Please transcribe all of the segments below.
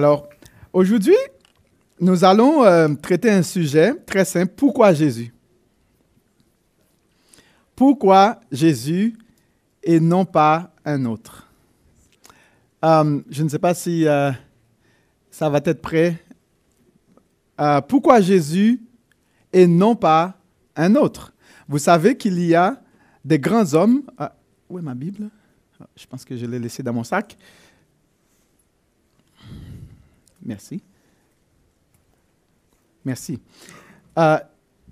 Alors, aujourd'hui, nous allons euh, traiter un sujet très simple. Pourquoi Jésus? Pourquoi Jésus et non pas un autre? Euh, Je ne sais pas si euh, ça va être prêt. Pourquoi Jésus et non pas un autre? Vous savez qu'il y a des grands hommes. Où est ma Bible? Ah, Je pense que je l'ai laissée dans mon sac. Merci. Merci. Euh,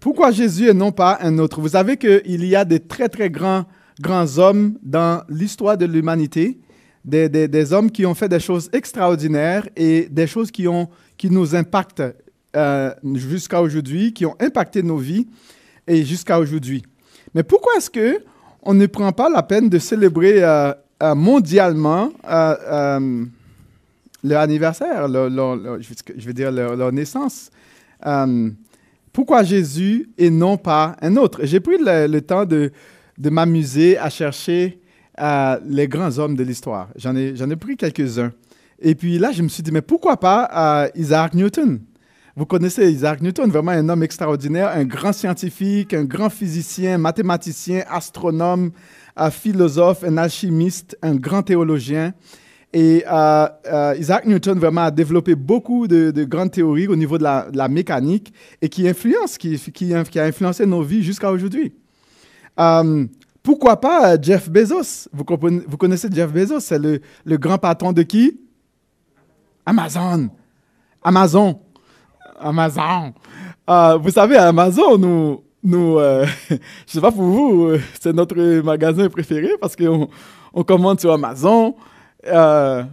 pourquoi Jésus et non pas un autre? Vous savez qu'il y a des très, très grands, grands hommes dans l'histoire de l'humanité, des, des- hommes qui ont fait des choses extraordinaires et des choses qui, ont, qui nous impactent euh, jusqu'à aujourd'hui, qui ont impacté nos vies et jusqu'à aujourd'hui. Mais pourquoi est-ce que on ne prend pas la peine de célébrer euh, mondialement leur anniversaire, je veux- dire leur, naissance. Euh, pourquoi Jésus et non pas un autre? J'ai pris le, temps de, m'amuser à chercher euh, les grands hommes de l'histoire. J'en ai, pris quelques-uns. Et puis là, je me suis dit, mais pourquoi pas euh, Isaac Newton? Vous connaissez Isaac Newton, vraiment un homme extraordinaire, un grand scientifique, un grand physicien, mathématicien, astronome, philosophe, un alchimiste, un grand théologien. Et euh, euh, Isaac Newton vraiment a développé beaucoup de, de grandes théories au niveau de la, mécanique et qui influence, qui, a influencé nos vies jusqu'à aujourd'hui. Euh, pourquoi pas Jeff Bezos? Vous, connaissez Jeff Bezos, c'est le, grand patron de qui? Amazon. Amazon. Amazon. Vous savez, Amazon, nous, je sais pas pour vous, c'est notre magasin préféré parce qu'on on commande sur Amazon, euh,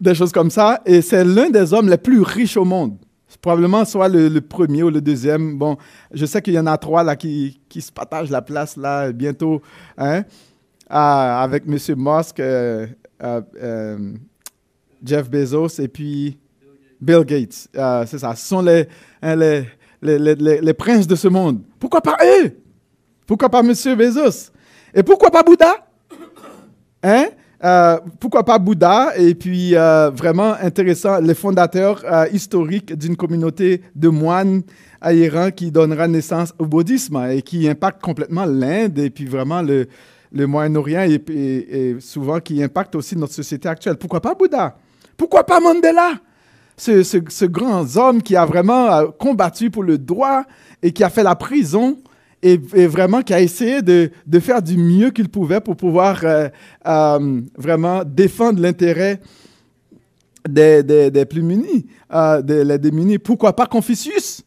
des choses comme ça, et c'est l'un des hommes les plus riches au monde. Probablement soit le, premier ou le deuxième. Bon, je sais qu'il y en a trois là qui, qui se partagent la place là bientôt, hein, ah, avec M. Musk, euh, euh, euh, Jeff Bezos et puis Bill Gates. Euh, c'est ça. Ce sont hein, les, les, les- les- les princes de ce monde. Pourquoi pas eux? Pourquoi pas M. Bezos? Et pourquoi pas Bouddha? Hein? Euh, pourquoi pas Bouddha? Et puis, euh, vraiment intéressant, les fondateurs euh, historiques d'une communauté de moines à Iran qui donnera naissance au bouddhisme et qui impacte complètement l'Inde et puis vraiment le, le Moyen-Orient et, souvent qui impacte aussi notre société actuelle. Pourquoi pas Bouddha? Pourquoi pas Mandela? ce grand homme qui a vraiment euh, combattu pour le droit et qui a fait la prison et, vraiment qui a essayé de, de faire du mieux qu'il pouvait pour pouvoir euh, euh, vraiment défendre l'intérêt des, des- des plus munis, euh, des, les démunis. Pourquoi pas Confucius,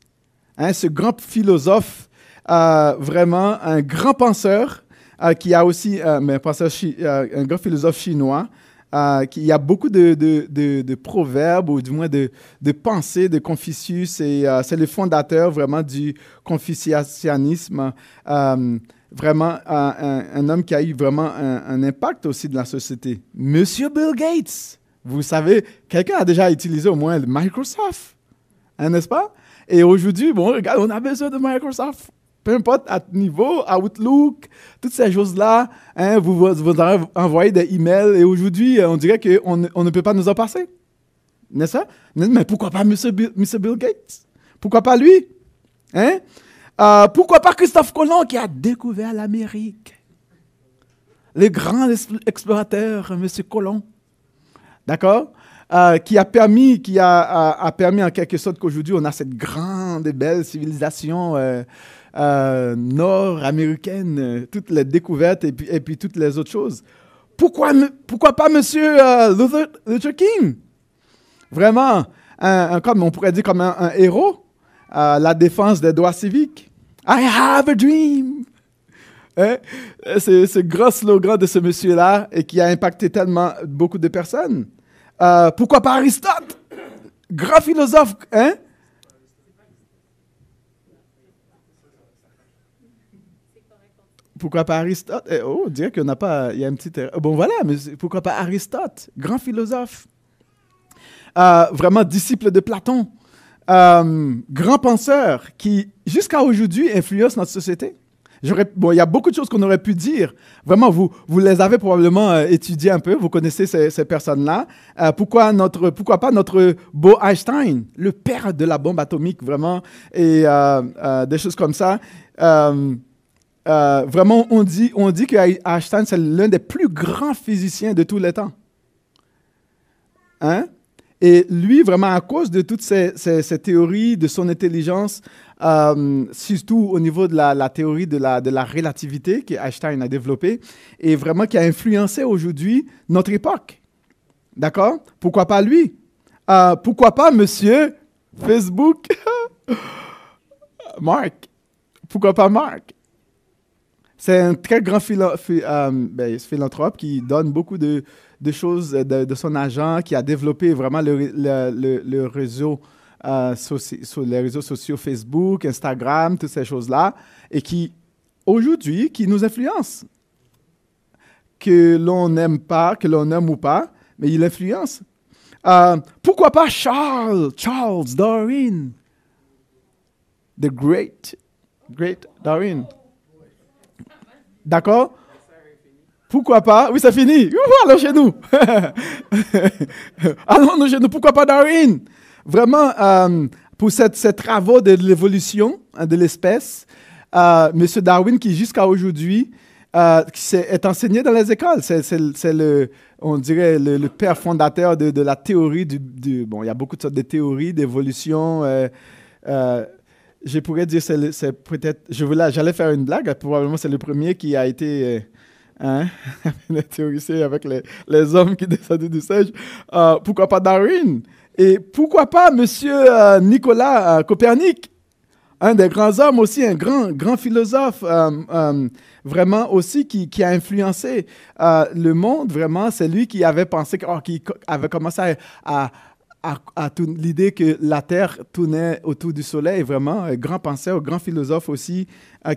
hein, ce grand philosophe, vraiment un grand penseur, qui a aussi mais un, penseur un grand philosophe chinois, euh, il y a beaucoup de, proverbes, ou du moins de, pensées de Confucius, et euh, c'est le fondateur vraiment du confucianisme. euh, vraiment un, homme qui a eu vraiment un, impact aussi de la société. Monsieur Bill Gates, vous savez, quelqu'un a déjà utilisé au moins Microsoft, hein, n'est-ce pas? Et aujourd'hui, bon, regarde, on a besoin de Microsoft. Peu importe à niveau, Outlook, toutes ces choses-là, hein, vous, vous, vous en- envoyez des emails et aujourd'hui, euh, on dirait qu'on on ne peut pas nous en passer. N'est-ce pas? Mais pourquoi pas M. Bill, Bill Gates? Pourquoi pas lui? Hein? Euh, pourquoi pas Christophe Colomb qui a découvert l'Amérique? Le grand ex- explorateur, M. Colomb. D'accord? Euh, qui a permis, qui a, a- permis en quelque sorte qu'aujourd'hui on a cette grande et belle civilisation euh, nord-américaine, euh, toutes les découvertes et puis, et puis toutes les autres choses. Pourquoi, pourquoi pas Monsieur euh, Luther, King? Vraiment, un, comme on pourrait dire comme un, héros, à la défense des droits civiques. I have a dream. Hein? C'est ce grand slogan de ce monsieur-là et qui a impacté tellement beaucoup de personnes. Euh, pourquoi pas Aristote? Grand philosophe, hein? Pourquoi pas Aristote? Eh, oh, on dirait qu'il n'y en a pas. Il y a une petite. erreur. Bon, voilà, mais pourquoi pas Aristote? Grand philosophe? Euh, vraiment disciple de Platon. Euh, grand penseur qui, jusqu'à aujourd'hui, influence notre société. Bon, il y a beaucoup de choses qu'on aurait pu dire. Vraiment, vous, vous les avez probablement euh, étudiées un peu, vous connaissez ces, personnes-là. Euh, pourquoi, pourquoi pas notre beau Einstein, le père de la bombe atomique, vraiment, et euh, des choses comme ça. Vraiment, on dit, on dit que Einstein, c'est l'un des plus grands physiciens de tous les temps. Hein? Et lui, vraiment, à cause de toutes ces, théories, de son intelligence, euh, surtout au niveau de la, théorie de la, relativité qu'Einstein a développée, et vraiment qui a influencé aujourd'hui notre époque. D'accord? Pourquoi pas lui? Euh, Pourquoi pas monsieur Facebook? Mark? Pourquoi pas Mark? C'est un très grand euh, ben, philanthrope qui donne beaucoup de, choses de, son agent, qui a développé vraiment le, réseau, euh, sur les réseaux sociaux Facebook, Instagram, toutes ces choses-là, et qui, aujourd'hui, qui nous influence. Que l'on n'aime pas, que l'on aime ou pas, mais il influence. Euh, pourquoi pas Charles, Charles Darwin, the great, great Darwin. D'accord? Pourquoi pas? Oui, ça finit. allons chez nous. allons chez nous. Pourquoi pas Darwin? Vraiment, euh, pour cette, ces travaux de l'évolution hein, de l'espèce, euh, M. Darwin, qui jusqu'à aujourd'hui euh, est enseigné dans les écoles, c'est le, on dirait, le, père fondateur de, la théorie du, Bon, il y a beaucoup de sortes de théories d'évolution. Je pourrais dire, c'est peut-être. J'allais faire une blague, probablement c'est le premier qui a été Hein? les théoriciens avec les, les, hommes qui descendaient du singe. Euh, pourquoi pas Darwin? Et pourquoi pas Monsieur euh, Nicolas euh, Copernic? Un des grands hommes aussi, un grand, grand philosophe, vraiment aussi qui, qui, a influencé le monde, vraiment. C'est lui qui avait pensé, oh, qui avait commencé à, à, l'idée que la Terre tournait autour du Soleil, vraiment, un grand penseur, grand philosophe aussi,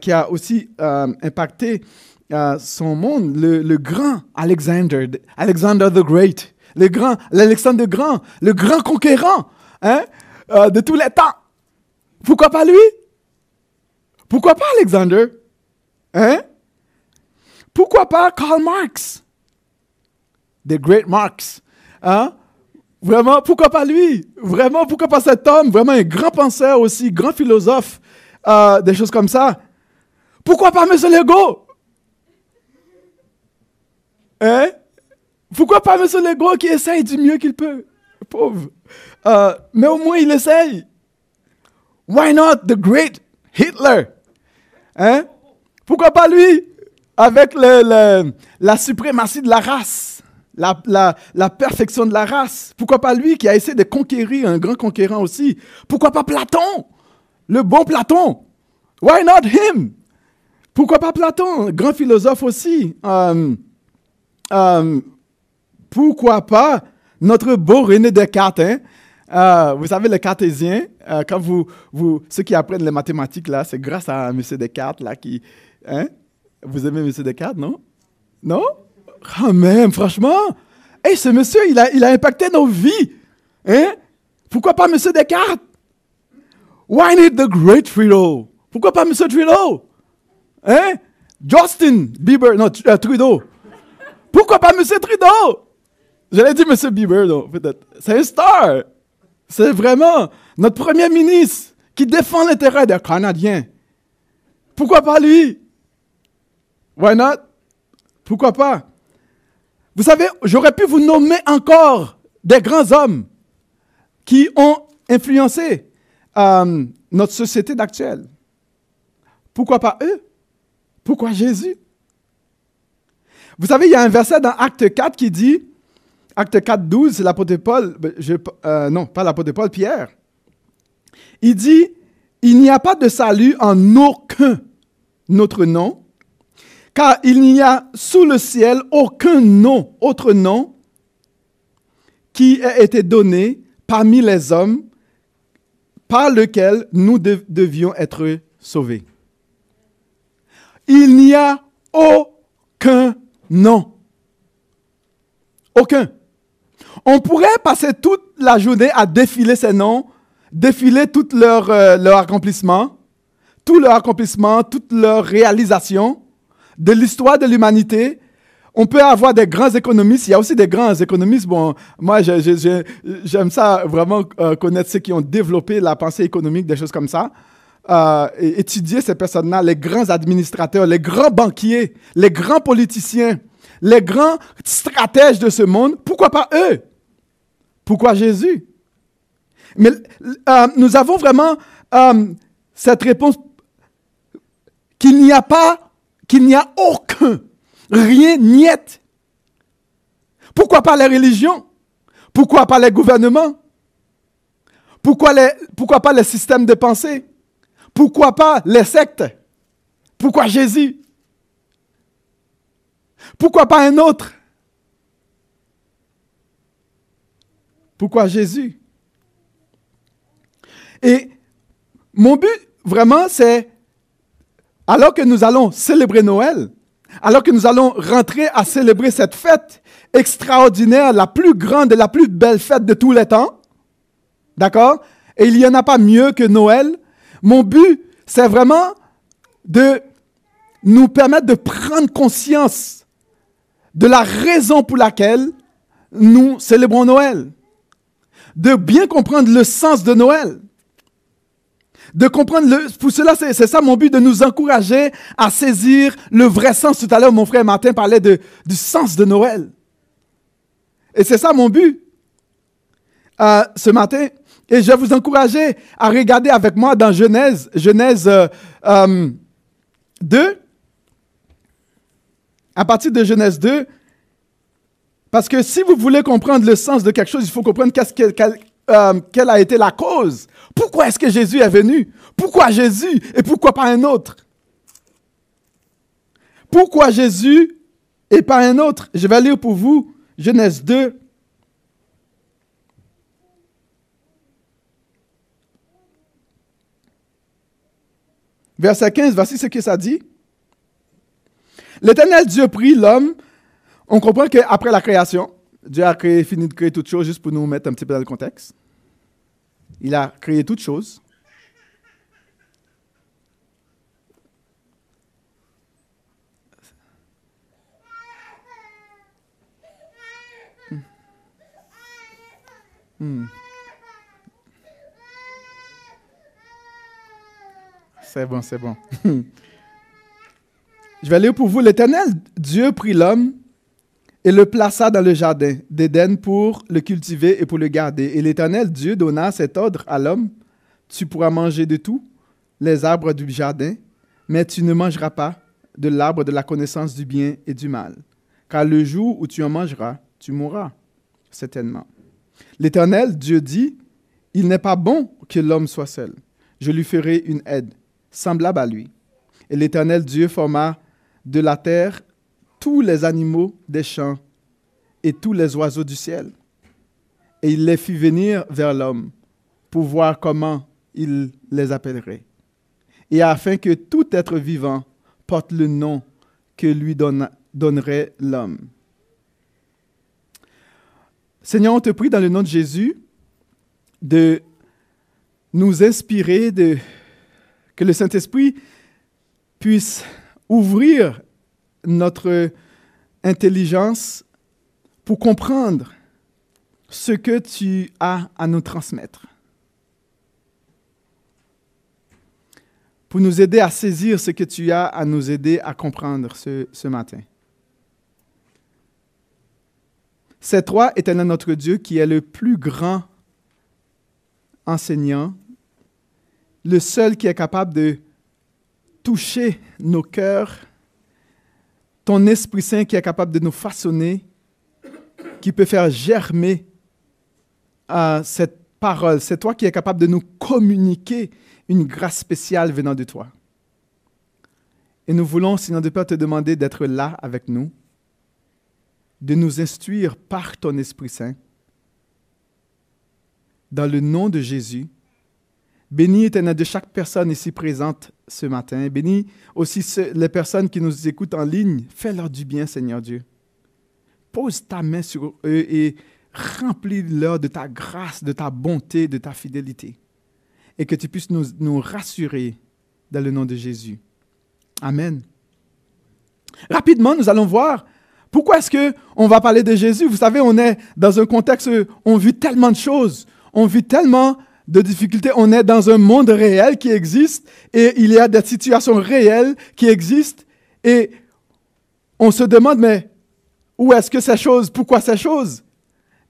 qui a aussi impacté son monde, le, grand Alexander, Alexander the Great, le grand, l'Alexandre le Grand, le grand conquérant hein, euh, de tous les temps. Pourquoi pas lui? Pourquoi pas Alexander? Hein? Pourquoi pas Karl Marx? The Great Marx hein? Vraiment, pourquoi pas lui? Vraiment, pourquoi pas cet homme? Vraiment un grand penseur aussi, grand philosophe, euh, des choses comme ça. Pourquoi pas M. Legault? Hein? Pourquoi pas M. Legault qui essaye du mieux qu'il peut? Pauvre. Euh, mais au moins, il essaye. Why not the great Hitler? Hein? Pourquoi pas lui? Avec le, la suprématie de la race, la, perfection de la race. Pourquoi pas lui qui a essayé de conquérir un grand conquérant aussi? Pourquoi pas Platon? Le bon Platon? Why not him? Pourquoi pas Platon? Grand philosophe aussi? Euh, euh, pourquoi pas notre beau René Descartes, hein? Euh, vous savez, le cartésien, euh, quand vous, vous, ceux qui apprennent les mathématiques, là, c'est grâce à M. Descartes, là, qui... Hein? Vous aimez M. Descartes, non? Non? Quand même, franchement. Hey, ce monsieur, il a, il a impacté nos vies. Hein? Pourquoi pas M. Descartes? Why need the great Trudeau? Pourquoi pas M. Trudeau? Hein? Justin Bieber, non, Trudeau. Pourquoi pas M. Trudeau? J'allais dire M. Bieber, non, peut-être. C'est un star. C'est vraiment notre premier ministre qui défend l'intérêt des Canadiens. Pourquoi pas lui? Why not? Pourquoi pas? Vous savez, j'aurais pu vous nommer encore des grands hommes qui ont influencé euh, notre société d'actuelle. Pourquoi pas eux? Pourquoi Jésus? Vous savez, il y a un verset dans Acte 4 qui dit, Acte 4, 12, c'est l'apôtre Paul, ben, euh, non, pas l'apôtre Paul, Pierre. Il dit, il n'y a pas de salut en aucun autre nom, car il n'y a sous le ciel aucun nom, autre nom, qui ait été donné parmi les hommes par lequel nous devions être sauvés. Il n'y a aucun non. Aucun. On pourrait passer toute la journée à défiler ces noms, défiler tout leur, euh, leur accomplissement, tout leur accomplissement, toute leur réalisation de l'histoire de l'humanité, on peut avoir des grands économistes. Il y a aussi des grands économistes. Bon, moi, j'aime ça vraiment euh, connaître ceux qui ont développé la pensée économique, des choses comme ça. Euh, étudier ces personnes-là, les grands administrateurs, les grands banquiers, les grands politiciens, les grands stratèges de ce monde. Pourquoi pas eux? Pourquoi Jésus? Mais euh, nous avons vraiment cette réponse qu'il n'y a pas, qu'il n'y a aucun Rien, niet. Pourquoi pas les religions? Pourquoi pas les gouvernements? Pourquoi, pas les systèmes de pensée? Pourquoi pas les sectes? Pourquoi Jésus? Pourquoi pas un autre? Pourquoi Jésus? Et mon but, vraiment, c'est, alors que nous allons célébrer Noël, alors que nous allons rentrer à célébrer cette fête extraordinaire, la plus grande et la plus belle fête de tous les temps. D'accord? Et il n'y en a pas mieux que Noël. Mon but, c'est vraiment de nous permettre de prendre conscience de la raison pour laquelle nous célébrons Noël. De bien comprendre le sens de Noël de comprendre, le, pour cela, c'est ça mon but, de nous encourager à saisir le vrai sens. Tout à l'heure, mon frère Martin parlait du sens de Noël. Et c'est ça mon but euh, ce matin. Et je vais vous encourager à regarder avec moi dans Genèse, Genèse 2. Euh, euh, à partir de Genèse 2, parce que si vous voulez comprendre le sens de quelque chose, il faut comprendre quelle a été la cause. Pourquoi est-ce que Jésus est venu? Pourquoi Jésus et pourquoi pas un autre? Pourquoi Jésus et pas un autre? Je vais lire pour vous Genèse 2. Verset 15, voici ce que ça dit. L'éternel Dieu prit l'homme. On comprend qu'après la création, Dieu a créé, fini de créer toutes choses, juste pour nous mettre un petit peu dans le contexte. Il a créé toutes choses. Hmm. Hmm. C'est bon, c'est bon. Je vais lire pour vous. L'Éternel Dieu prit l'homme et le plaça dans le jardin d'Éden pour le cultiver et pour le garder. Et l'Éternel Dieu donna cet ordre à l'homme, tu pourras manger de tous les arbres du jardin, mais tu ne mangeras pas de l'arbre de la connaissance du bien et du mal, car le jour où tu en mangeras, tu mourras, certainement. L'Éternel Dieu dit, il n'est pas bon que l'homme soit seul. Je lui ferai une aide, semblable à lui. Et l'Éternel Dieu forma de la terre les animaux des champs et tous les oiseaux du ciel. Et il les fit venir vers l'homme pour voir comment il les appellerait. Et afin que tout être vivant porte le nom que lui donnerait l'homme. Seigneur, on te prie dans le nom de Jésus de nous inspirer, de, que le Saint-Esprit puisse ouvrir notre intelligence pour comprendre ce que tu as à nous transmettre. Pour nous aider à saisir ce que tu as à nous aider à comprendre ce, ce matin. C'est toi, éternel notre Dieu, qui est le plus grand enseignant, le seul qui est capable de toucher nos cœurs ton Esprit Saint qui est capable de nous façonner, qui peut faire germer euh, cette parole. C'est toi qui es capable de nous communiquer une grâce spéciale venant de toi. Et nous voulons, sinon de Père, te demander d'être là avec nous, de nous instruire par ton Esprit Saint. Dans le nom de Jésus, Bénis, éternel, de chaque personne ici présente ce matin. Bénis aussi les personnes qui nous écoutent en ligne. Fais-leur du bien, Seigneur Dieu. Pose ta main sur eux et remplis-leur de ta grâce, de ta bonté, de ta fidélité. Et que tu puisses nous, nous rassurer dans le nom de Jésus. Amen. Rapidement, nous allons voir pourquoi est-ce que on va parler de Jésus. Vous savez, on est dans un contexte où on vit tellement de choses, on vit tellement de difficultés, on est dans un monde réel qui existe et il y a des situations réelles qui existent et on se demande mais où est-ce que ces choses, pourquoi ces choses?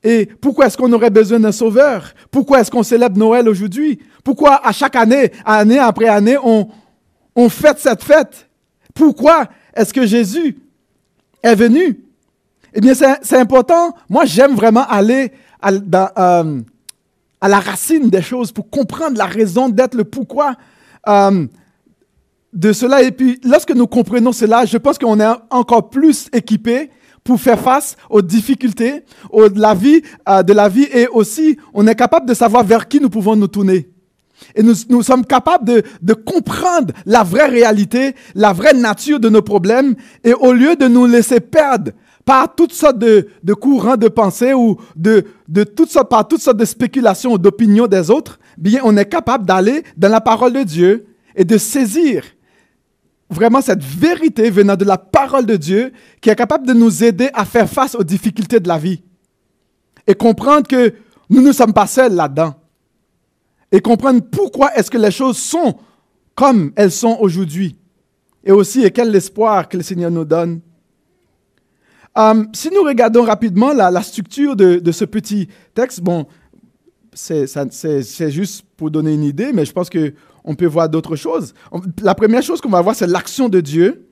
Et pourquoi est-ce qu'on aurait besoin d'un sauveur? Pourquoi est-ce qu'on célèbre Noël aujourd'hui? Pourquoi à chaque année, année après année, on, on fête cette fête? Pourquoi est-ce que Jésus est venu? Eh bien, c'est important. Moi, j'aime vraiment aller à, euh, à, la racine des choses pour comprendre la raison d'être, le pourquoi euh, de cela. Et puis, lorsque nous comprenons cela, je pense qu'on est encore plus équipé pour faire face aux difficultés de, la vie, euh, de la vie et aussi on est capable de savoir vers qui nous pouvons nous tourner. Et nous, nous sommes capables de, de, comprendre la vraie réalité, la vraie nature de nos problèmes et au lieu de nous laisser perdre par toutes sortes de, de courants de pensée ou de, de toutes par toutes sortes de spéculations ou d'opinions des autres, bien on est capable d'aller dans la parole de Dieu et de saisir vraiment cette vérité venant de la parole de Dieu qui est capable de nous aider à faire face aux difficultés de la vie. Et comprendre que nous ne sommes pas seuls là-dedans. Et comprendre pourquoi est-ce que les choses sont comme elles sont aujourd'hui. Et aussi, quel espoir que le Seigneur nous donne. Euh, si nous regardons rapidement la, structure de, ce petit texte, bon, c'est juste pour donner une idée, mais je pense que on peut voir d'autres choses. La première chose qu'on va voir, c'est l'action de Dieu,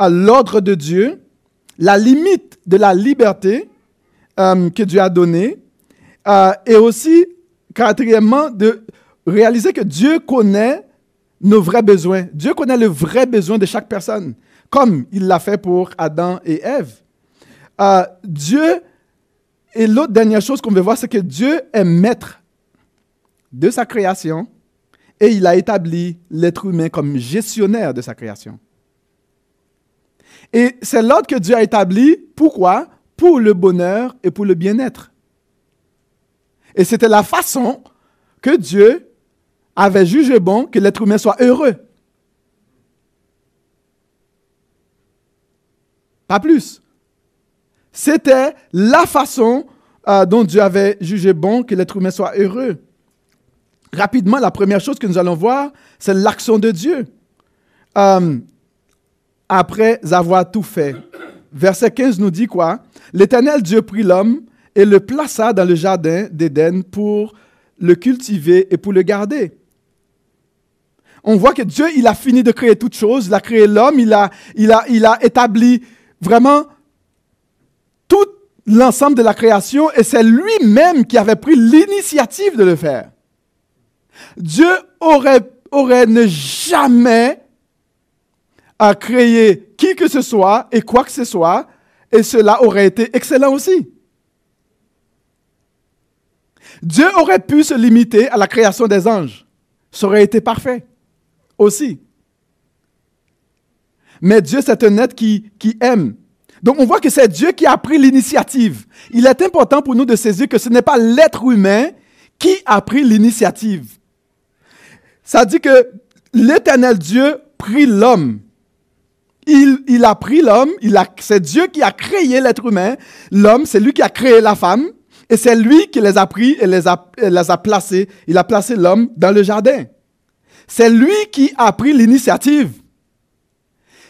l'ordre de Dieu, la limite de la liberté euh, que Dieu a donnée, euh, et aussi, quatrièmement, de réaliser que Dieu connaît nos vrais besoins. Dieu connaît le vrai besoin de chaque personne, comme il l'a fait pour Adam et Ève. Euh, Dieu, et l'autre dernière chose qu'on veut voir, c'est que Dieu est maître de sa création et il a établi l'être humain comme gestionnaire de sa création. Et c'est l'ordre que Dieu a établi. Pourquoi? Pour le bonheur et pour le bien-être. Et c'était la façon que Dieu avait jugé bon que l'être humain soit heureux. Pas plus. C'était la façon euh, dont Dieu avait jugé bon que l'être humain soit heureux rapidement, la première chose que nous allons voir, c'est l'action de Dieu. Euh, après avoir tout fait. Verset 15 nous dit quoi? L'Éternel Dieu prit l'homme et le plaça dans le jardin d'Éden pour le cultiver et pour le garder. On voit que Dieu, il a fini de créer toutes choses, il a créé l'homme, il a, il, a, il a établi vraiment l'ensemble de la création et c'est lui-même qui avait pris l'initiative de le faire. Dieu aurait, aurait ne jamais à créer qui que ce soit et quoi que ce soit, et cela aurait été excellent aussi. Dieu aurait pu se limiter à la création des anges. Ça aurait été parfait aussi. Mais Dieu, c'est un être qui, qui aime. Donc on voit que c'est Dieu qui a pris l'initiative. Il est important pour nous de saisir que ce n'est pas l'être humain qui a pris l'initiative. Ça dit que l'éternel Dieu prit l'homme. Il, a pris l'homme, c'est Dieu qui a créé l'être humain. L'homme, c'est lui qui a créé la femme. Et c'est lui qui les a pris et les a, les a placés. Il a placé l'homme dans le jardin. C'est lui qui a pris l'initiative.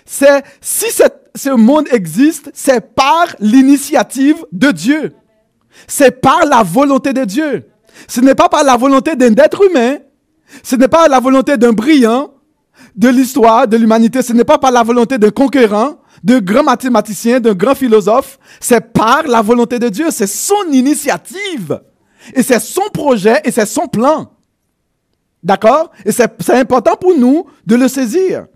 C'est, si ce monde existe, c'est par l'initiative de Dieu. C'est par la volonté de Dieu. Ce n'est pas par la volonté d'un être humain, ce n'est pas la volonté d'un brillant de l'histoire, de l'humanité. Ce n'est pas par la volonté d'un conquérant, d'un grand mathématicien, d'un grand philosophe. C'est par la volonté de Dieu. C'est son initiative. Et c'est son projet et c'est son plan. D'accord? Et c'est important pour nous de le saisir.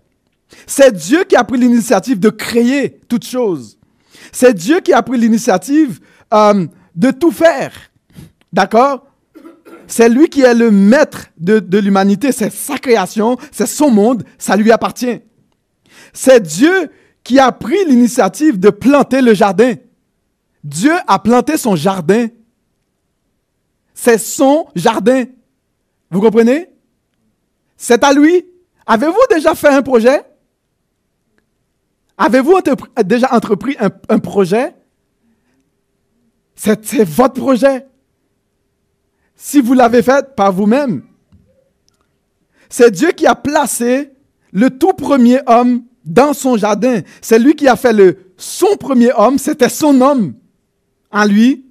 C'est Dieu qui a pris l'initiative de créer toutes choses. C'est Dieu qui a pris l'initiative euh, de tout faire. D'accord? C'est lui qui est le maître de, l'humanité, c'est sa création, c'est son monde, ça lui appartient. C'est Dieu qui a pris l'initiative de planter le jardin. Dieu a planté son jardin. C'est son jardin. Vous comprenez? C'est à lui. Avez-vous déjà fait un projet? Avez-vous déjà entrepris un, projet? C'est votre projet. Si vous l'avez fait par vous-même, c'est Dieu qui a placé le tout premier homme dans son jardin. C'est lui qui a fait le son premier homme, c'était son homme en lui.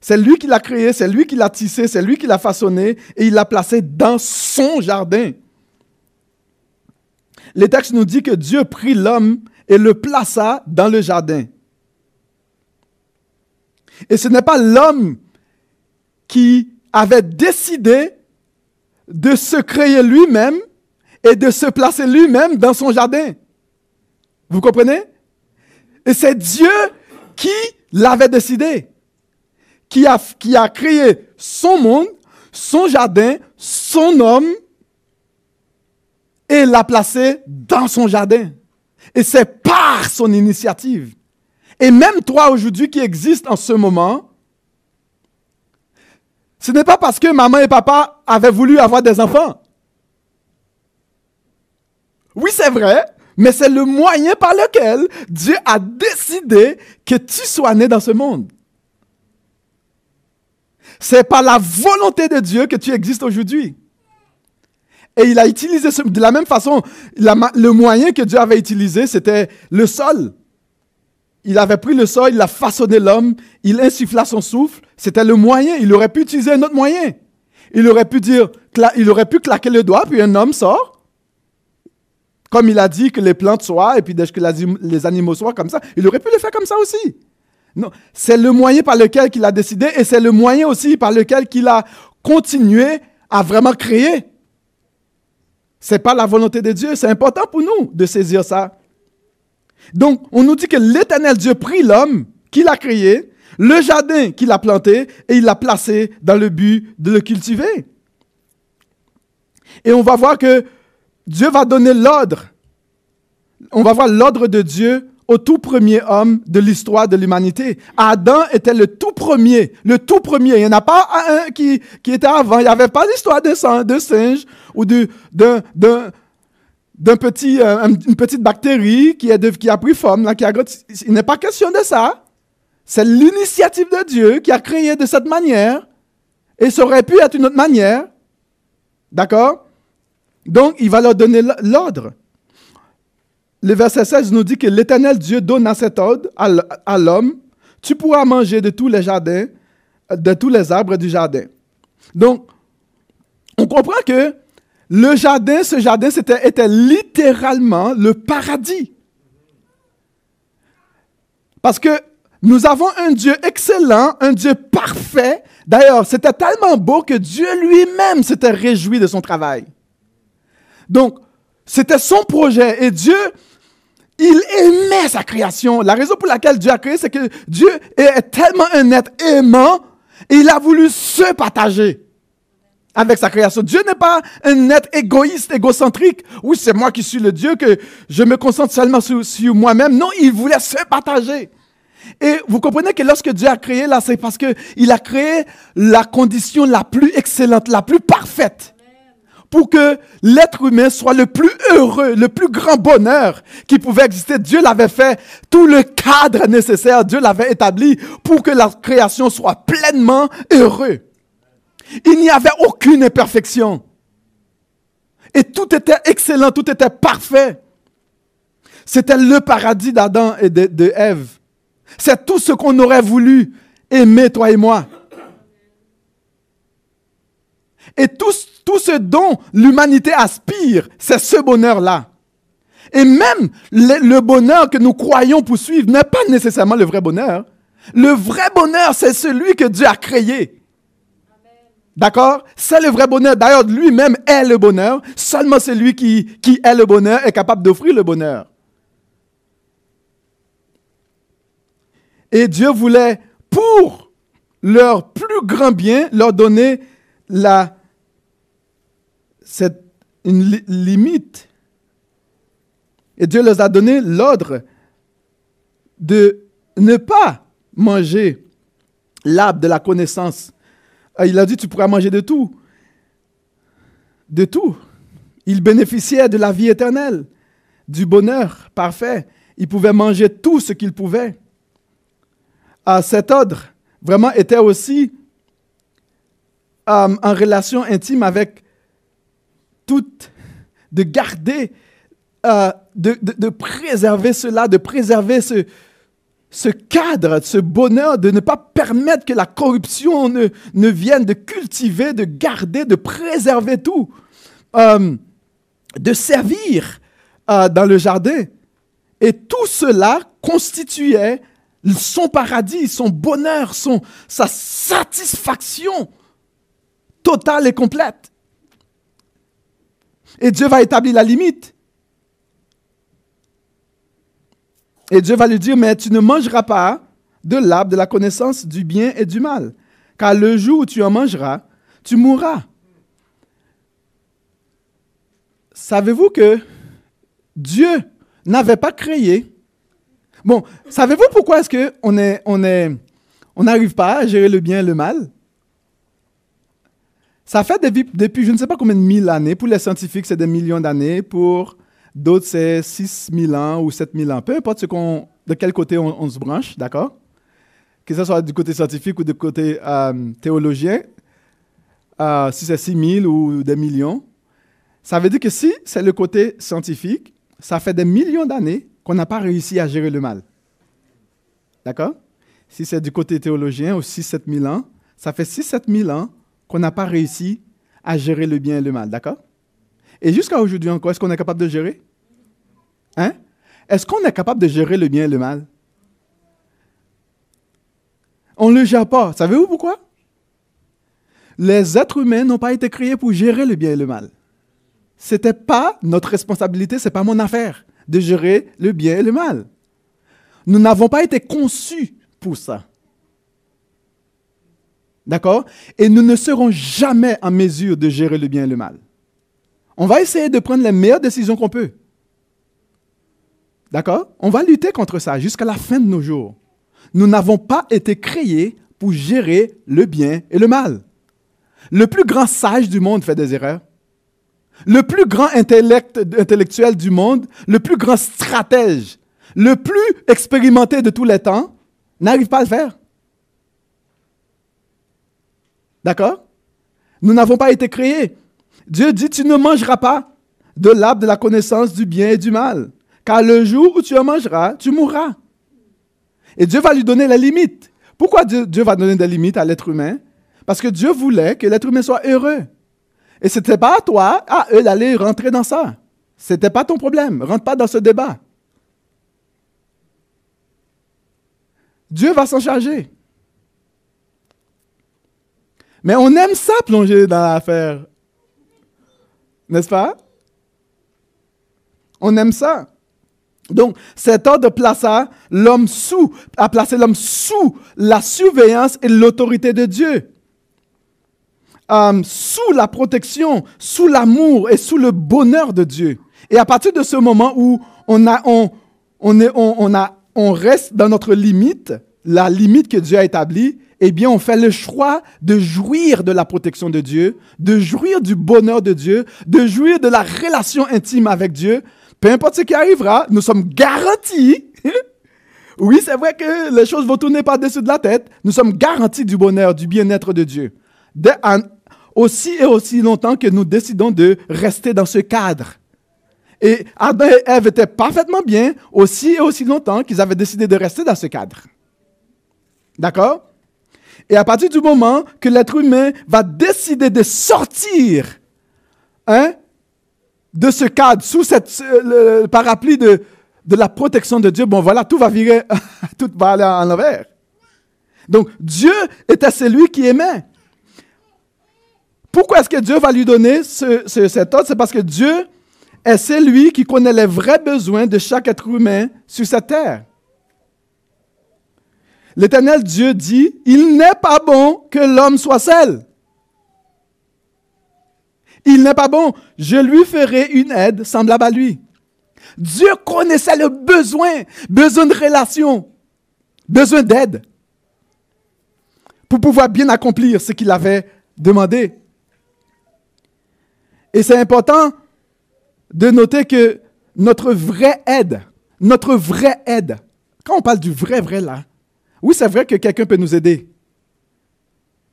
C'est lui qui l'a créé, c'est lui qui l'a tissé, c'est lui qui l'a façonné et il l'a placé dans son jardin. Les textes nous dit que Dieu prit l'homme et le plaça dans le jardin. Et ce n'est pas l'homme qui avait décidé de se créer lui-même et de se placer lui-même dans son jardin. Vous comprenez? Et c'est Dieu qui l'avait décidé, qui a, qui créé son monde, son jardin, son homme, et l'a placé dans son jardin. Et c'est par son initiative. Et même toi aujourd'hui qui existes en ce moment, ce n'est pas parce que maman et papa avaient voulu avoir des enfants. Oui, c'est vrai, mais c'est le moyen par lequel Dieu a décidé que tu sois né dans ce monde. C'est par la volonté de Dieu que tu existes aujourd'hui. Et il a utilisé de la même façon, le moyen que Dieu avait utilisé, c'était le sol. Il avait pris le sol, il a façonné l'homme, il insuffla son souffle. C'était le moyen. Il aurait pu utiliser un autre moyen. Il aurait pu dire, il aurait pu claquer le doigt, puis un homme sort. Comme il a dit que les plantes soient, et puis que les animaux soient comme ça, il aurait pu le faire comme ça aussi. Non, c'est le moyen par lequel il a décidé, et c'est le moyen aussi par lequel il a continué à vraiment créer. C'est pas la volonté de Dieu, c'est important pour nous de saisir ça. Donc, on nous dit que l'éternel Dieu prit l'homme qu'il a créé, le jardin qu'il a planté, et il l'a placé dans le but de le cultiver. Et on va voir que Dieu va donner l'ordre. On va voir l'ordre de Dieu au tout premier homme de l'histoire de l'humanité. Adam était le tout premier, le tout premier. Il n'y en a pas un qui, qui était avant. Il n'y avait pas d'histoire de, de singe ou d'un petit, euh, une petite bactérie qui, est qui a pris forme. Là, qui a, il n'est pas question de ça. C'est l'initiative de Dieu qui a créé de cette manière. Et ça aurait pu être une autre manière. D'accord? Donc, il va leur donner l'ordre. Le verset 16 nous dit que l'Éternel Dieu donne à cet ordre à l'homme, tu pourras manger de tous les jardins, de tous les arbres du jardin. Donc, on comprend que le jardin, ce jardin, c'était, était littéralement le paradis. Parce que nous avons un Dieu excellent, un Dieu parfait. D'ailleurs, c'était tellement beau que Dieu lui-même s'était réjoui de son travail. Donc, c'était son projet et Dieu, il aimait sa création. La raison pour laquelle Dieu a créé, c'est que Dieu est tellement un être aimant il a voulu se partager avec sa création. Dieu n'est pas un être égoïste, égocentrique. Oui, c'est moi qui suis le Dieu, que je me concentre seulement sur, sur moi-même. Non, il voulait se partager. Et vous comprenez que lorsque Dieu a créé là, c'est parce qu'il a créé la condition la plus excellente, la plus parfaite pour que l'être humain soit le plus heureux, le plus grand bonheur qui pouvait exister. Dieu l'avait fait, tout le cadre nécessaire, Dieu l'avait établi pour que la création soit pleinement heureux. Il n'y avait aucune imperfection. Et tout était excellent, tout était parfait. C'était le paradis d'Adam et de, de Ève. C'est tout ce qu'on aurait voulu aimer, toi et moi. Et tout, tout ce dont l'humanité aspire, c'est ce bonheur-là. Et même le, bonheur que nous croyons poursuivre n'est pas nécessairement le vrai bonheur. Le vrai bonheur, c'est celui que Dieu a créé. D'accord? C'est le vrai bonheur. D'ailleurs, lui-même est le bonheur. Seulement celui qui, qui est le bonheur est capable d'offrir le bonheur. Et Dieu voulait, pour leur plus grand bien, leur donner la c'est une limite. Et Dieu leur a donné l'ordre de ne pas manger l'arbre de la connaissance. Ah, il a dit, tu pourras manger de tout. De tout. Il bénéficiait de la vie éternelle, du bonheur parfait. Il pouvait manger tout ce qu'il pouvait. À cet ordre, vraiment, était aussi euh, en relation intime avec toute, de garder, euh, de, préserver cela, de préserver ce, cadre, ce bonheur, de ne pas permettre que la corruption ne, ne vienne, de cultiver, de garder, de préserver tout, euh, de servir dans le jardin. Et tout cela constituait son paradis, son bonheur, sa satisfaction totale et complète. Et Dieu va établir la limite. Et Dieu va lui dire, mais tu ne mangeras pas de l'arbre de la connaissance du bien et du mal, car le jour où tu en mangeras, tu mourras. Savez-vous que Dieu n'avait pas créé? Bon, savez-vous pourquoi est-ce qu'on on on n'arrive pas à gérer le bien et le mal? Ça fait depuis, je ne sais pas combien de mille années. Pour les scientifiques, c'est des millions d'années. Pour d'autres, c'est 6 000 ans ou 7 000 ans. Peu importe ce de quel côté on, se branche, d'accord? Que ce soit du côté scientifique ou du côté euh, théologien, euh, si c'est 6 000 ou des millions, ça veut dire que si c'est le côté scientifique, ça fait des millions d'années qu'on n'a pas réussi à gérer le mal. D'accord? Si c'est du côté théologien, ou 6-7 000 ans, ça fait 6-7 000 ans qu'on n'a pas réussi à gérer le bien et le mal, d'accord? Et jusqu'à aujourd'hui encore, est-ce qu'on est capable de gérer? Hein? Est-ce qu'on est capable de gérer le bien et le mal? On ne le gère pas. Savez-vous pourquoi? Les êtres humains n'ont pas été créés pour gérer le bien et le mal. Ce n'était pas notre responsabilité, ce n'est pas mon affaire de gérer le bien et le mal. Nous n'avons pas été conçus pour ça. D'accord? Et nous ne serons jamais en mesure de gérer le bien et le mal. On va essayer de prendre les meilleures décisions qu'on peut. D'accord? On va lutter contre ça jusqu'à la fin de nos jours. Nous n'avons pas été créés pour gérer le bien et le mal. Le plus grand sage du monde fait des erreurs. Le plus grand intellect, intellectuel du monde, le plus grand stratège, le plus expérimenté de tous les temps, n'arrive pas à le faire. D'accord? Nous n'avons pas été créés. Dieu dit, tu ne mangeras pas de l'arbre de la connaissance du bien et du mal, car le jour où tu en mangeras, tu mourras. Et Dieu va lui donner la limite. Pourquoi Dieu, va donner des limites à l'être humain? Parce que Dieu voulait que l'être humain soit heureux. Et ce n'était pas à toi, à eux d'aller rentrer dans ça. Ce n'était pas ton problème. Rentre pas dans ce débat. Dieu va s'en charger. Mais on aime ça plonger dans l'affaire. N'est-ce pas? On aime ça. Donc, cet ordre l'homme a placé l'homme sous la surveillance et l'autorité de Dieu. Euh, sous la protection, sous l'amour et sous le bonheur de Dieu. Et à partir de ce moment où on reste dans notre limite, la limite que Dieu a établie, eh bien, on fait le choix de jouir de la protection de Dieu, de jouir du bonheur de Dieu, de jouir de la relation intime avec Dieu. Peu importe ce qui arrivera, nous sommes garantis. oui, c'est vrai que les choses vont tourner par-dessus de la tête. Nous sommes garantis du bonheur, du bien-être de Dieu. Aussi et aussi longtemps que nous décidons de rester dans ce cadre. Et Adam et Ève étaient parfaitement bien aussi et aussi longtemps qu'ils avaient décidé de rester dans ce cadre. D'accord? Et à partir du moment que l'être humain va décider de sortir hein, de ce cadre, sous cette, le parapluie de, de la protection de Dieu, bon voilà, tout va virer, tout va aller en envers. Donc Dieu était celui qui aimait. Pourquoi est-ce que Dieu va lui donner ce, cet ordre? C'est parce que Dieu est celui qui connaît les vrais besoins de chaque être humain sur cette terre. L'Éternel Dieu dit, il n'est pas bon que l'homme soit seul. Il n'est pas bon. Je lui ferai une aide semblable à lui. Dieu connaissait le besoin, besoin de relation, besoin d'aide pour pouvoir bien accomplir ce qu'il avait demandé. Et c'est important de noter que notre vraie aide, notre vraie aide, quand on parle du vrai, vrai là, oui, c'est vrai que quelqu'un peut nous aider.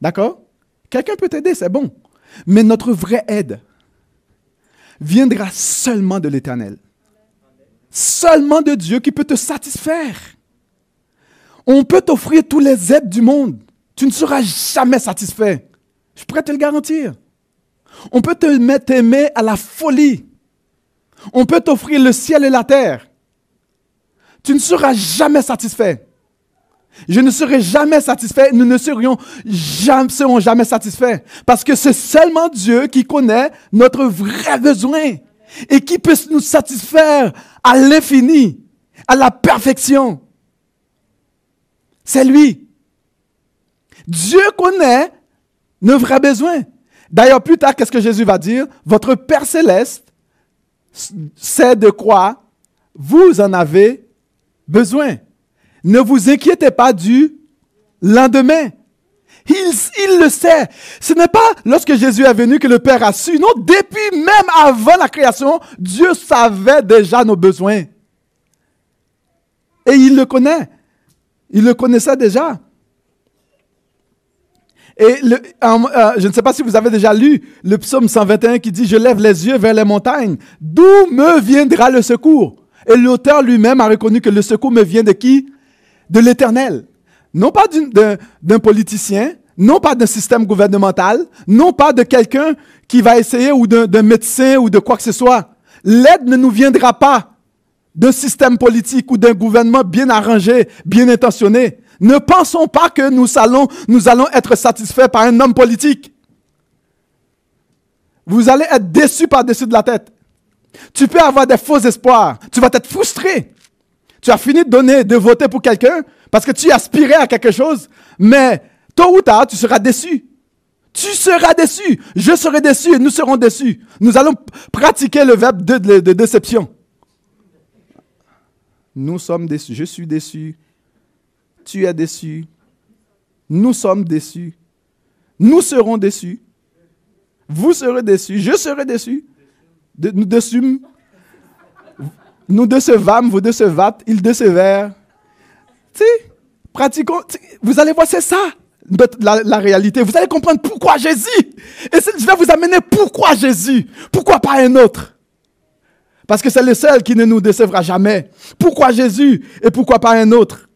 D'accord? Quelqu'un peut t'aider, c'est bon. Mais notre vraie aide viendra seulement de l'Éternel. Seulement de Dieu qui peut te satisfaire. On peut t'offrir tous les aides du monde. Tu ne seras jamais satisfait. Je pourrais te le garantir. On peut te mettre aimer à la folie. On peut t'offrir le ciel et la terre. Tu ne seras jamais satisfait. Je ne serai jamais satisfait. Nous ne serions jamais, serons jamais satisfaits. Parce que c'est seulement Dieu qui connaît notre vrai besoin et qui peut nous satisfaire à l'infini, à la perfection. C'est lui. Dieu connaît nos vrais besoins. D'ailleurs, plus tard, qu'est-ce que Jésus va dire? Votre Père céleste sait de quoi vous en avez besoin. Ne vous inquiétez pas du lendemain. Il, le sait. Ce n'est pas lorsque Jésus est venu que le Père a su. Non, depuis même avant la création, Dieu savait déjà nos besoins. Et il le connaît. Il le connaissait déjà. Et euh, je ne sais pas si vous avez déjà lu le psaume 121 qui dit, je lève les yeux vers les montagnes. D'où me viendra le secours Et l'auteur lui-même a reconnu que le secours me vient de qui? De l'Éternel. Non pas d'un politicien, non pas d'un système gouvernemental, non pas de quelqu'un qui va essayer ou d'un médecin ou de quoi que ce soit. L'aide ne nous viendra pas d'un système politique ou d'un gouvernement bien arrangé, bien intentionné. Ne pensons pas que nous allons, nous allons être satisfaits par un homme politique. Vous allez être déçus par-dessus de la tête. Tu peux avoir des faux espoirs. Tu vas être frustré. Tu as fini de donner, de voter pour quelqu'un parce que tu aspirais à quelque chose, mais tôt ou tard, tu seras déçu. Tu seras déçu. Je serai déçu et nous serons déçus. Nous allons pratiquer le verbe de, déception. Nous sommes déçus. Je suis déçu. Tu es déçu. Nous sommes déçus. Nous serons déçus. Vous serez déçus. Je serai déçu. nous déçûmes. Nous décevâmes, vous décevâtes, ils décevèrent. Tu pratiquons. Vous allez voir, c'est ça, la, la, réalité. Vous allez comprendre pourquoi Jésus. Et je vais vous amener pourquoi Jésus. Pourquoi pas un autre? Parce que c'est le seul qui ne nous décevra jamais. Pourquoi Jésus et pourquoi pas un autre?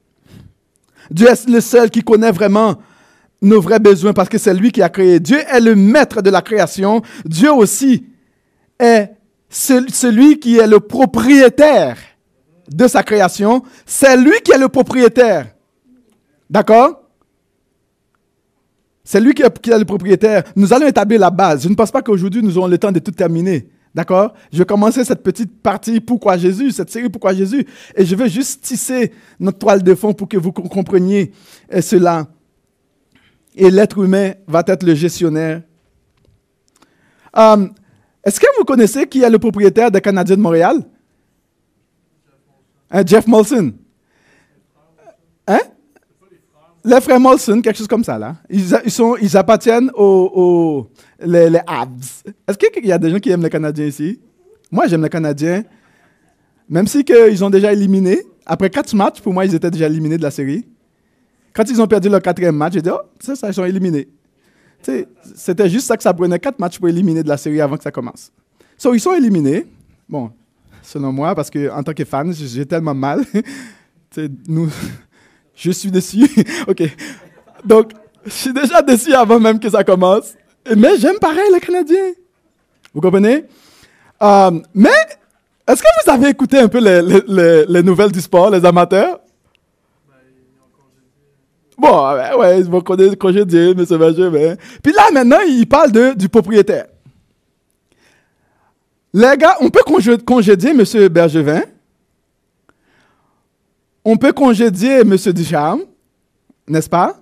Dieu est le seul qui connaît vraiment nos vrais besoins parce que c'est lui qui a créé. Dieu est le maître de la création. Dieu aussi est celui qui est le propriétaire de sa création. C'est lui qui est le propriétaire. D'accord? C'est lui qui est, le propriétaire. Nous allons établir la base. Je ne pense pas qu'aujourd'hui nous aurons le temps de tout terminer. D'accord? Je vais commencer cette petite partie Pourquoi Jésus, cette série Pourquoi Jésus, et je vais juste tisser notre toile de fond pour que vous compreniez euh, cela. Et l'être humain va être le gestionnaire. Euh, est-ce que vous connaissez qui est le propriétaire des Canadiens de Montréal? Jeff Molson. Hein? Les frères Molson, quelque chose comme ça, là. Ils, ils appartiennent aux, Habs. Est-ce qu'il y a des gens qui aiment les Canadiens ici? Moi, j'aime les Canadiens. Même si ils ont déjà éliminé. Après quatre matchs, pour moi, ils étaient déjà éliminés de la série. Quand ils ont perdu leur quatrième match, j'ai dit, oh, c'est ça, ils sont éliminés. C'était juste ça que ça prenait quatre matchs pour éliminer de la série avant que ça commence. Ils sont éliminés. Bon, selon moi, parce qu'en tant que fan, j'ai tellement mal. nous, je suis déçu. OK. Donc, je suis déjà déçu avant même que ça commence. Mais j'aime pareil les Canadiens. Vous comprenez? Euh, mais, est-ce que vous avez écouté un peu les, nouvelles du sport, les amateurs? Bon, ouais, ils vont congédier, M. Benjamin. Puis là, maintenant, il parle de, du propriétaire. Les gars, on peut congédier M. Bergevin. On peut congédier M. Ducharme, n'est-ce pas?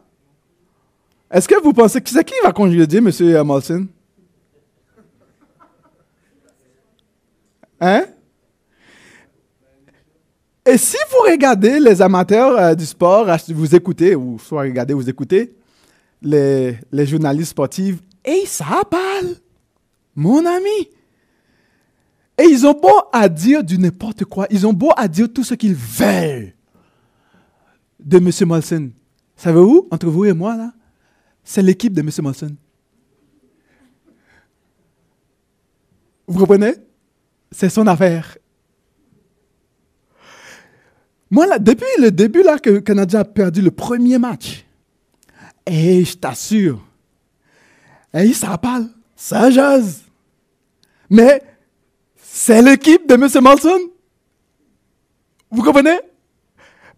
Est-ce que vous pensez que c'est qui va congédier M. Molson? Hein? Et si vous regardez les amateurs euh, du sport, vous écoutez, ou soit regardez, vous écoutez, les, les journalistes sportifs, et ça parle, mon ami. Et ils ont beau à dire du n'importe quoi, ils ont beau à dire tout ce qu'ils veulent de M. Molson. Savez-vous, entre vous et moi, là, c'est l'équipe de M. Molson. Vous comprenez? C'est son affaire. Moi, là, depuis le début là, que le Canadien a perdu le premier match, et je t'assure, et ça parle, ça jase. Mais c'est l'équipe de M. Molson. Vous comprenez?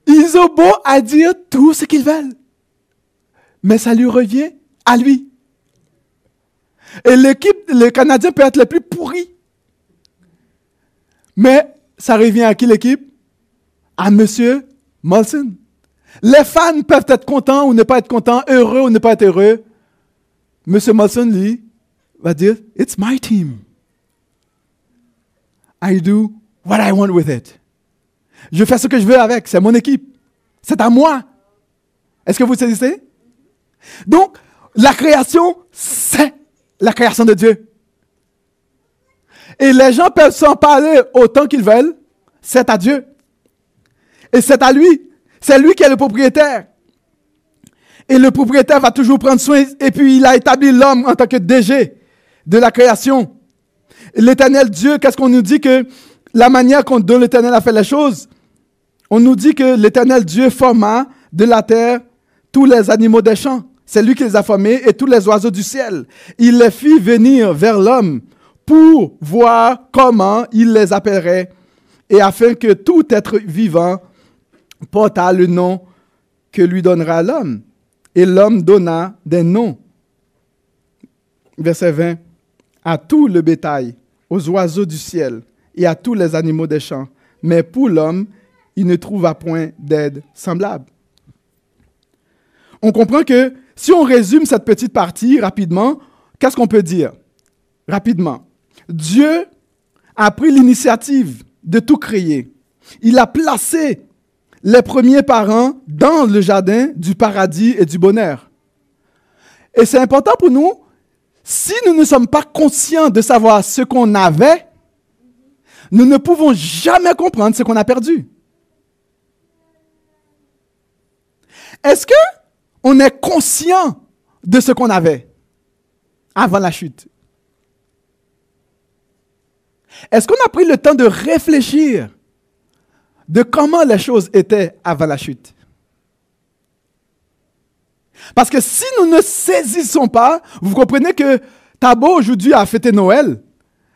Ils ont beau à dire tout ce qu'ils veulent. Mais ça lui revient à lui. Et l'équipe, le Canadien peut être le plus pourri. Mais ça revient à qui l'équipe? À M. Molson. Les fans peuvent être contents ou ne pas être contents, heureux ou ne pas être heureux. M. Molson, lui, va dire It's my team. I do what I want with it. Je fais ce que je veux avec, c'est mon équipe. C'est à moi. Est-ce que vous saisissez? Donc, la création, c'est la création de Dieu. Et les gens peuvent s'en parler autant qu'ils veulent. C'est à Dieu. Et c'est à lui. C'est lui qui est le propriétaire. Et le propriétaire va toujours prendre soin. Et puis il a établi l'homme en tant que DG de la création. L'éternel Dieu, qu'est-ce qu'on nous dit que la manière dont l'éternel a fait les choses, on nous dit que l'éternel Dieu forma de la terre tous les animaux des champs. C'est lui qui les a formés et tous les oiseaux du ciel. Il les fit venir vers l'homme pour voir comment il les appellerait et afin que tout être vivant porta le nom que lui donnera l'homme. Et l'homme donna des noms. Verset 20. À tout le bétail, aux oiseaux du ciel et à tous les animaux des champs. Mais pour l'homme, il ne trouva point d'aide semblable. On comprend que si on résume cette petite partie rapidement, qu'est-ce qu'on peut dire? Rapidement Dieu a pris l'initiative de tout créer. Il a placé les premiers parents dans le jardin du paradis et du bonheur. Et c'est important pour nous, si nous ne sommes pas conscients de savoir ce qu'on avait, nous ne pouvons jamais comprendre ce qu'on a perdu. Est-ce que on est conscient de ce qu'on avait avant la chute? Est-ce qu'on a pris le temps de réfléchir de comment les choses étaient avant la chute. Parce que si nous ne saisissons pas, vous comprenez que t'as beau aujourd'hui à fêter Noël,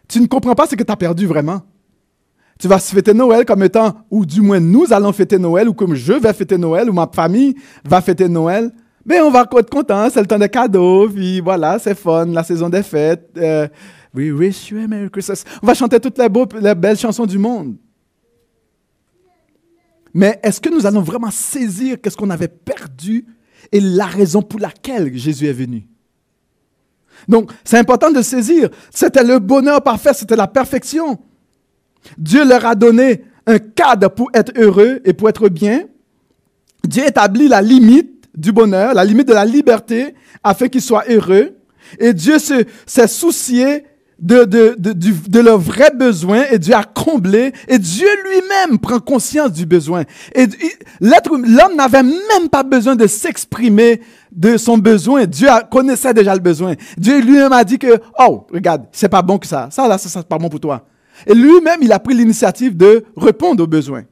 tu ne comprends pas ce que tu as perdu vraiment. Tu vas fêter Noël comme étant, ou du moins nous allons fêter Noël, ou comme je vais fêter Noël, ou ma famille va fêter Noël. Mais on va être content, c'est le temps des cadeaux, puis voilà, c'est fun, la saison des fêtes. Euh, we wish you a Merry Christmas. On va chanter toutes les, belles chansons du monde. Mais est-ce que nous allons vraiment saisir qu'est-ce qu'on avait perdu et la raison pour laquelle Jésus est venu? Donc, c'est important de saisir. C'était le bonheur parfait, c'était la perfection. Dieu leur a donné un cadre pour être heureux et pour être bien. Dieu établit la limite du bonheur, la limite de la liberté, afin qu'ils soient heureux. Et Dieu s'est soucié de, de, de, de leurs vrais besoins et Dieu a comblé et Dieu lui-même prend conscience du besoin. Et l'être, l'homme n'avait même pas besoin de s'exprimer de son besoin. Dieu connaissait déjà le besoin. Dieu lui-même a dit que, oh, regarde, c'est pas bon que ça. Ça, là, ça, c'est pas bon pour toi. Et lui-même, il a pris l'initiative de répondre aux besoins.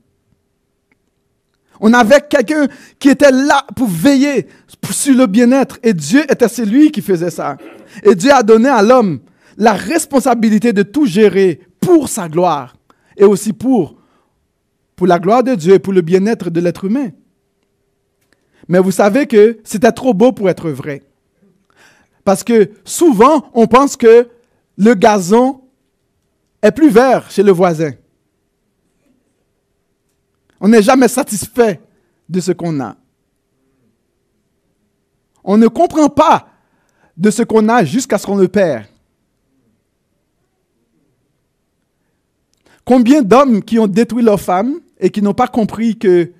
On avait quelqu'un qui était là pour veiller sur le bien-être. Et Dieu était celui qui faisait ça. Et Dieu a donné à l'homme la responsabilité de tout gérer pour sa gloire et aussi pour, pour la gloire de Dieu et pour le bien-être de l'être humain. Mais vous savez que c'était trop beau pour être vrai. Parce que souvent, on pense que le gazon est plus vert chez le voisin. On n'est jamais satisfait de ce qu'on a. On ne comprend pas de ce qu'on a jusqu'à ce qu'on le perd. Combien d'hommes qui ont détruit leurs femmes et qui n'ont pas compris que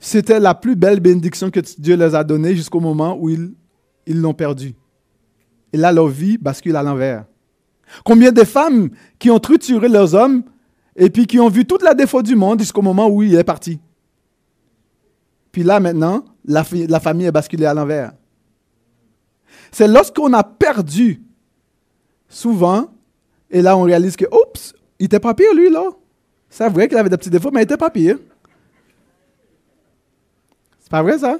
c'était la plus belle bénédiction que Dieu les a donnée jusqu'au moment où ils l'ont perdue? Et là, leur vie bascule à l'envers. Combien de femmes qui ont trituré leurs hommes et puis qui ont vu toute la défaut du monde jusqu'au moment où il est parti? Puis là, maintenant, la, la famille est basculée à l'envers. C'est lorsqu'on a perdu, souvent, et là on réalise que, oups, il était pas pire lui, là. C'est vrai qu'il avait des petits défauts, mais il était pas pire. C'est pas vrai ça?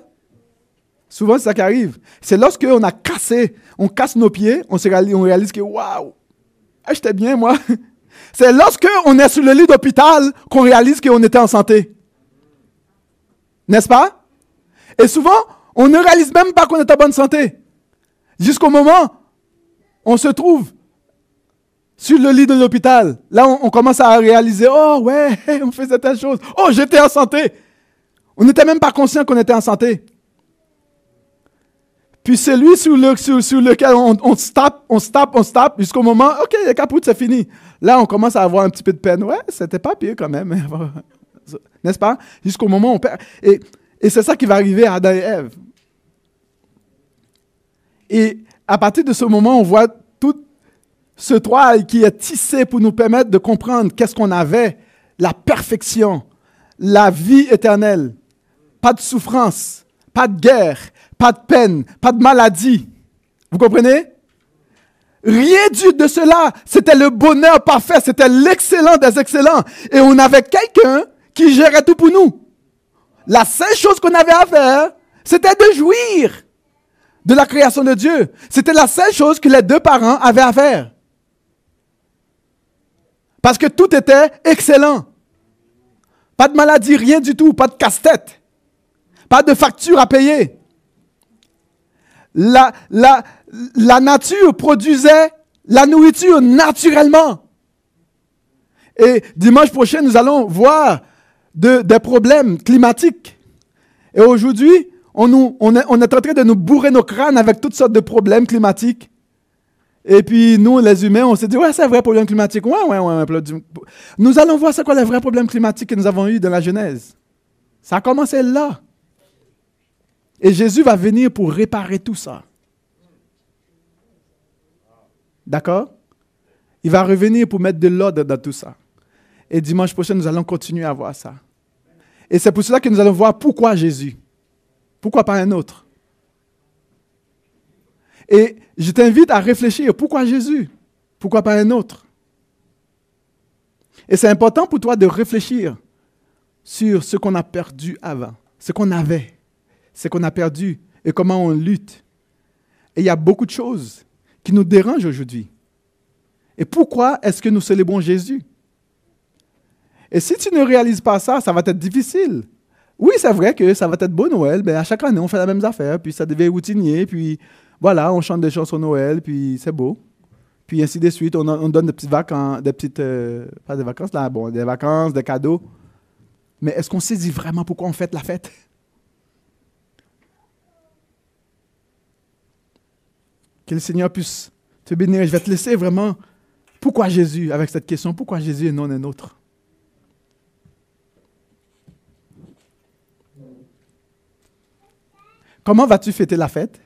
Souvent, c'est ça qui arrive. C'est lorsqu'on a cassé, on casse nos pieds, on, se réalise, on que, waouh, ah, j'étais bien, moi. C'est lorsqu'on est sur le lit d'hôpital qu'on réalise qu'on était en santé. N'est-ce pas? Et souvent, on ne réalise même pas qu'on est en bonne santé. Jusqu'au moment, où on se trouve sur le lit de l'hôpital. Là, on, commence à réaliser, oh ouais, on faisait telle chose. Oh, j'étais en santé. On n'était même pas conscient qu'on était en santé. Puis c'est lui sur, lequel on, se tape, on se tape, on se tape, jusqu'au moment, OK, le capoute, c'est fini. Là, on commence à avoir un petit peu de peine. Ouais, c'était pas pire quand même. N'est-ce pas? Jusqu'au moment où on perd. Et, et c'est ça qui va arriver à Adam et Ève. Et à partir de ce moment, on voit ce toile qui est tissé pour nous permettre de comprendre qu'est-ce qu'on avait, la perfection, la vie éternelle, pas de souffrance, pas de guerre, pas de peine, pas de maladie. Vous comprenez? Rien du de cela. C'était le bonheur parfait, c'était l'excellent des excellents. Et on avait quelqu'un qui gérait tout pour nous. La seule chose qu'on avait à faire, c'était de jouir de la création de Dieu. C'était la seule chose que les deux parents avaient à faire. Parce que tout était excellent. Pas de maladie, rien du tout, pas de casse-tête, pas de facture à payer. La, nature produisait la nourriture naturellement. Et dimanche prochain, nous allons voir de, des problèmes climatiques. Et aujourd'hui, on est en train de nous bourrer nos crânes avec toutes sortes de problèmes climatiques. Et puis, nous, les humains, on s'est dit, ouais, c'est un vrai problème climatique. Ouais, ouais, ouais. Nous allons voir c'est quoi les vrais problèmes climatiques que nous avons eus dans la Genèse. Ça a commencé là. Et Jésus va venir pour réparer tout ça. D'accord? Il va revenir pour mettre de l'ordre dans tout ça. Et dimanche prochain, nous allons continuer à voir ça. Et c'est pour cela que nous allons voir pourquoi Jésus. Pourquoi pas un autre? Et je t'invite à réfléchir, pourquoi Jésus? Pourquoi pas un autre? Et c'est important pour toi de réfléchir sur ce qu'on a perdu avant, ce qu'on avait, ce qu'on a perdu et comment on lutte. Et il y a beaucoup de choses qui nous dérangent aujourd'hui. Et pourquoi est-ce que nous célébrons Jésus? Et si tu ne réalises pas ça, ça va être difficile. Oui, c'est vrai que ça va être beau Noël, mais à chaque année, on fait la même affaire, puis ça devient routinier, puis voilà, on chante des chansons Noël, puis c'est beau. Puis ainsi de suite, on, donne des petites vacances, des petites, euh, pas des vacances là, bon, des vacances, des cadeaux. Mais est-ce qu'on saisit vraiment pourquoi on fête la fête? Que le Seigneur puisse te bénir. Je vais te laisser vraiment. Pourquoi Jésus avec cette question Pourquoi Jésus et non un autre? Comment vas-tu fêter la fête?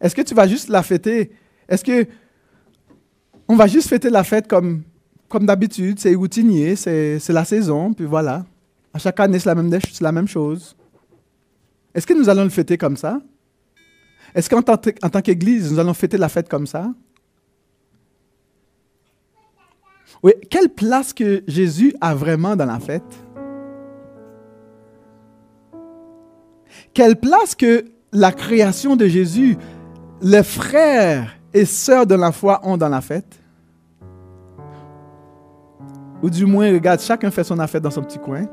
Est-ce que tu vas juste la fêter? Est-ce que on va juste fêter la fête comme, d'habitude? C'est routinier, c'est la saison, puis voilà. À chaque année, c'est la, même, la même chose. Est-ce que nous allons le fêter comme ça? Est-ce qu'en tant, tant qu'Église, nous allons fêter la fête comme ça? Oui, quelle place que Jésus a vraiment dans la fête? Quelle place que la création de Jésus les frères et sœurs de la foi ont dans la fête? Ou du moins, regarde, chacun fait son affaire dans son petit coin.